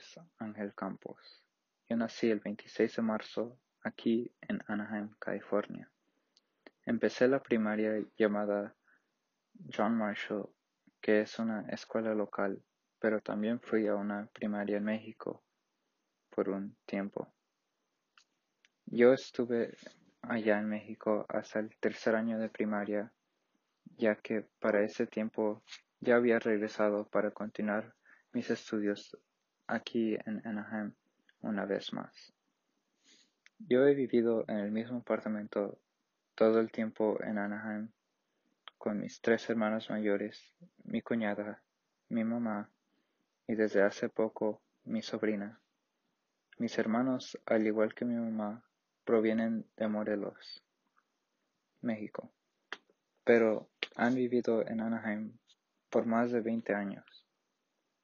es Ángel Campos. Yo nací el 26 de marzo aquí en Anaheim, California. Empecé la primaria llamada John Marshall, que es una escuela local, pero también fui a una primaria en México por un tiempo. Yo estuve allá en México hasta el tercer año de primaria, ya que para ese tiempo ya había regresado para continuar mis estudios aquí en Anaheim una vez más. Yo he vivido en el mismo apartamento todo el tiempo en Anaheim con mis tres hermanos mayores, mi cuñada, mi mamá y desde hace poco mi sobrina. Mis hermanos, al igual que mi mamá, provienen de Morelos, México, pero han vivido en Anaheim por más de 20 años.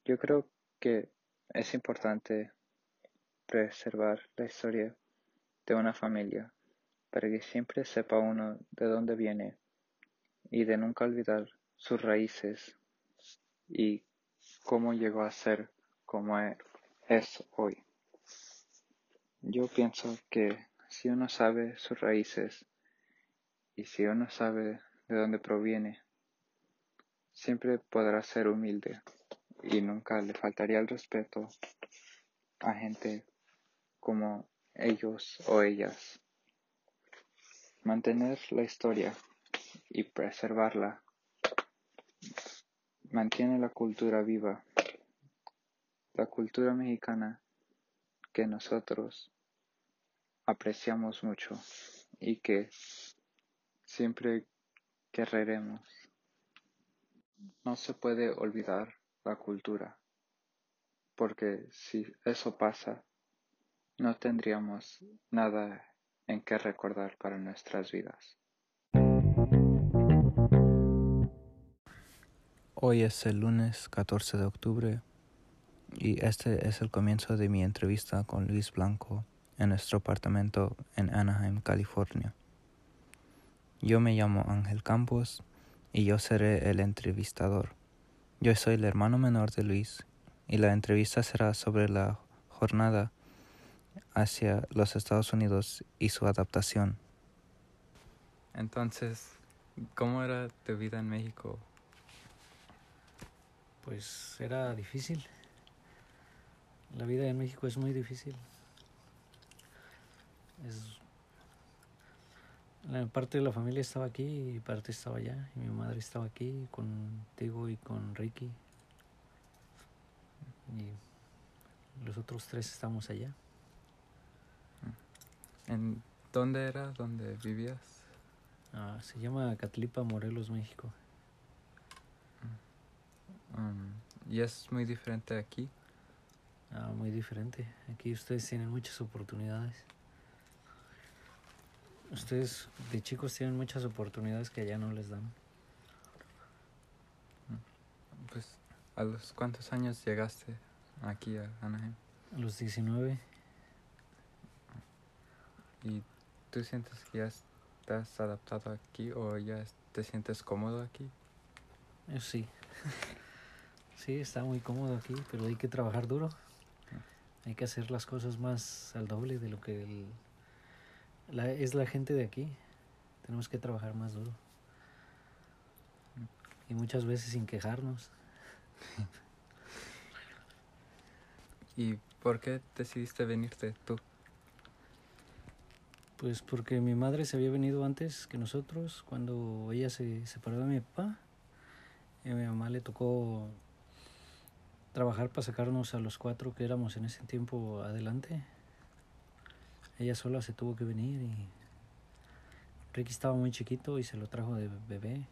Yo creo que es importante preservar la historia de una familia para que siempre sepa uno de dónde viene y de nunca olvidar sus raíces y cómo llegó a ser como es hoy. Yo pienso que si uno sabe sus raíces y si uno sabe de dónde proviene, siempre podrá ser humilde y nunca le faltaría el respeto a gente como ellos o ellas. Mantener la historia y preservarla mantiene la cultura viva, la cultura mexicana que nosotros apreciamos mucho y que siempre querremos. No se puede olvidar la cultura, porque si eso pasa, no tendríamos nada en que recordar para nuestras vidas. Hoy es el lunes 14 de octubre y este es el comienzo de mi entrevista con Luis Blanco en nuestro apartamento en Anaheim, California. Yo me llamo Ángel Campos y yo seré el entrevistador. Yo soy el hermano menor de Luis y la entrevista será sobre la jornada hacia los Estados Unidos y su adaptación. Entonces, ¿cómo era tu vida en México? Pues era difícil. La vida en México es muy difícil. Es la parte de la familia estaba aquí y parte estaba allá. Y mi madre estaba aquí contigo y con Ricky. Y los otros tres estamos allá. ¿En dónde era donde vivías? Ah, se llama Catlipa, Morelos, México. Mm, ¿Y es muy diferente aquí? Ah, muy diferente. Aquí ustedes tienen muchas oportunidades. Ustedes de chicos tienen muchas oportunidades que allá no les dan. Mm, pues, ¿a los cuántos años llegaste aquí a Anaheim? A los 19. ¿Y tú sientes que ya estás adaptado aquí o ya te sientes cómodo aquí? Yo sí. sí, está muy cómodo aquí, pero hay que trabajar duro. Hay que hacer las cosas más al doble de lo que la, es la gente de aquí. Tenemos que trabajar más duro. Y muchas veces sin quejarnos. ¿Y por qué decidiste venirte tú? Pues porque mi madre se había venido antes que nosotros, cuando ella se separó de mi papá. Y a mi mamá le tocó trabajar para sacarnos a los cuatro que éramos en ese tiempo adelante. Ella sola se tuvo que venir y Ricky estaba muy chiquito y se lo trajo de bebé.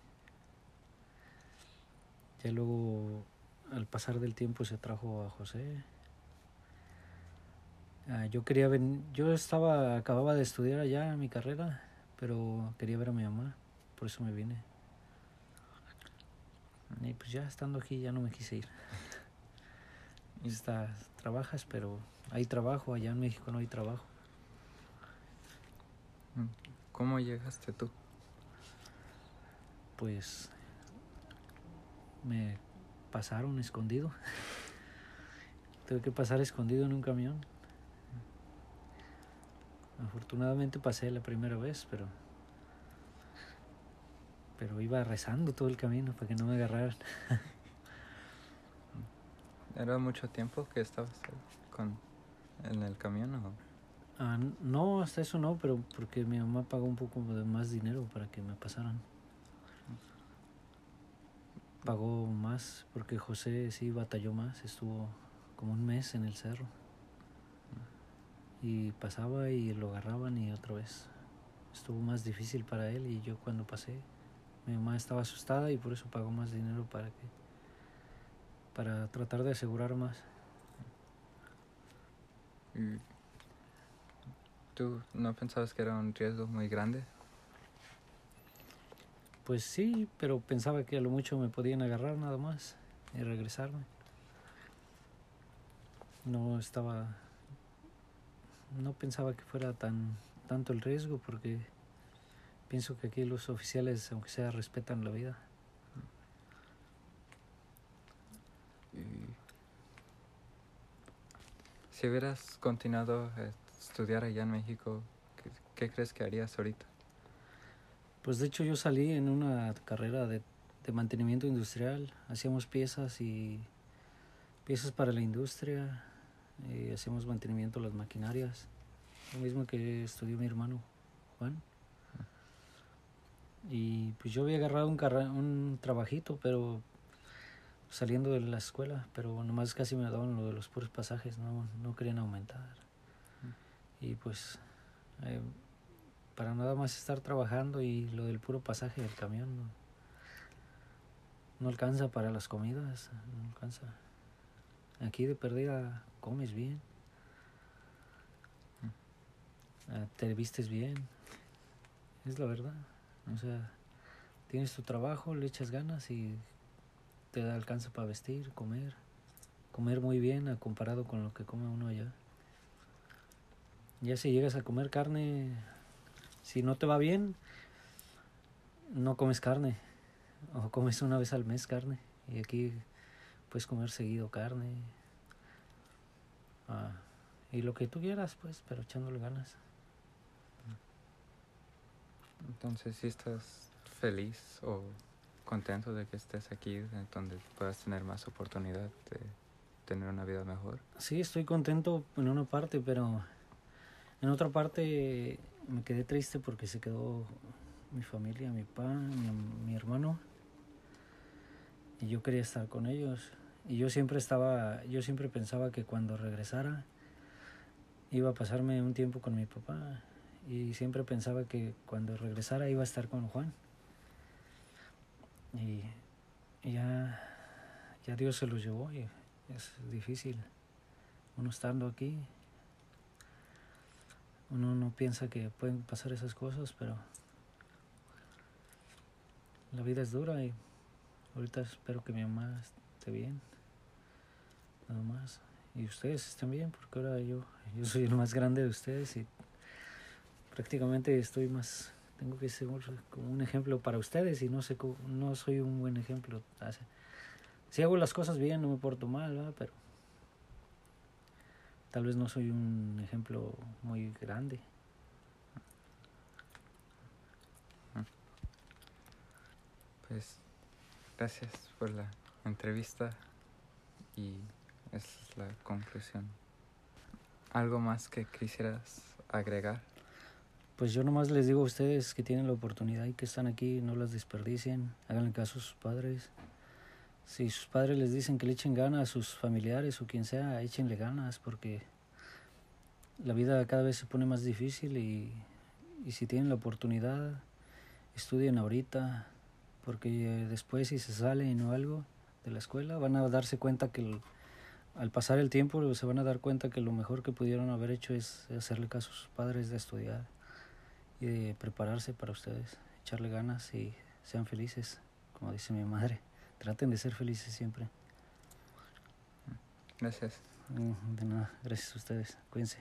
Ya luego, al pasar del tiempo, se trajo a José. Ah, yo quería venir, yo estaba, acababa de estudiar allá mi carrera, pero quería ver a mi mamá, por eso me vine. Y pues ya estando aquí ya no me quise ir. Está, trabajas, pero hay trabajo, allá en México no hay trabajo. ¿Cómo llegaste tú? Pues me pasaron escondido. tuve que pasar escondido en un camión. Afortunadamente pasé la primera vez, pero pero iba rezando todo el camino para que no me agarraran. ¿Era mucho tiempo que estabas con, en el camión o? Ah, no, hasta eso no, pero porque mi mamá pagó un poco de más dinero para que me pasaran. Pagó más porque José sí batalló más, estuvo como un mes en el cerro. Y pasaba y lo agarraban y otra vez. Estuvo más difícil para él y yo cuando pasé, mi mamá estaba asustada y por eso pagó más dinero para que para tratar de asegurar más. Mm. ¿Tú no pensabas que era un riesgo muy grande? Pues sí, pero pensaba que a lo mucho me podían agarrar nada más y regresarme. No estaba no pensaba que fuera tan tanto el riesgo porque pienso que aquí los oficiales aunque sea respetan la vida. Si hubieras continuado a estudiar allá en México, ¿qué, qué crees que harías ahorita? Pues de hecho yo salí en una carrera de, de mantenimiento industrial, hacíamos piezas y piezas para la industria, y hacíamos mantenimiento de las maquinarias, lo mismo que estudió mi hermano Juan. Y pues yo había agarrado un, carra- un trabajito, pero saliendo de la escuela, pero nomás casi me daban lo de los puros pasajes, no, no querían aumentar. Y pues eh, para nada más estar trabajando y lo del puro pasaje del camión no, no alcanza para las comidas, no alcanza. Aquí de perdida comes bien, ah, te vistes bien, es la verdad. O sea, tienes tu trabajo, le echas ganas y te alcanza para vestir, comer, comer muy bien comparado con lo que come uno allá. Ya si llegas a comer carne, si no te va bien, no comes carne o comes una vez al mes carne y aquí puedes comer seguido carne ah, y lo que tú quieras pues, pero echándole ganas. Entonces, si estás feliz o contento de que estés aquí, de donde puedas tener más oportunidad de tener una vida mejor. Sí, estoy contento en una parte, pero en otra parte me quedé triste porque se quedó mi familia, mi papá, mi, hermano. Y yo quería estar con ellos. Y yo siempre estaba, yo siempre pensaba que cuando regresara iba a pasarme un tiempo con mi papá. Y siempre pensaba que cuando regresara iba a estar con Juan. Y, y ya, ya Dios se los llevó y es difícil. Uno estando aquí, uno no piensa que pueden pasar esas cosas, pero la vida es dura y ahorita espero que mi mamá esté bien, nada más. Y ustedes estén bien, porque ahora yo, yo soy el más grande de ustedes y prácticamente estoy más, tengo que ser como un ejemplo para ustedes y no sé, no soy un buen ejemplo. Si hago las cosas bien, no me porto mal, ¿verdad? pero tal vez no soy un ejemplo muy grande. Pues gracias por la entrevista y esa es la conclusión. ¿Algo más que quisieras agregar? Pues yo nomás les digo a ustedes que tienen la oportunidad y que están aquí, no las desperdicien, háganle caso a sus padres. Si sus padres les dicen que le echen ganas a sus familiares o quien sea, échenle ganas porque la vida cada vez se pone más difícil y, y si tienen la oportunidad, estudien ahorita porque después si se salen o algo de la escuela van a darse cuenta que al pasar el tiempo se van a dar cuenta que lo mejor que pudieron haber hecho es hacerle caso a sus padres de estudiar y de prepararse para ustedes, echarle ganas y sean felices, como dice mi madre. Traten de ser felices siempre. Gracias. Mm, De nada, gracias a ustedes. Cuídense.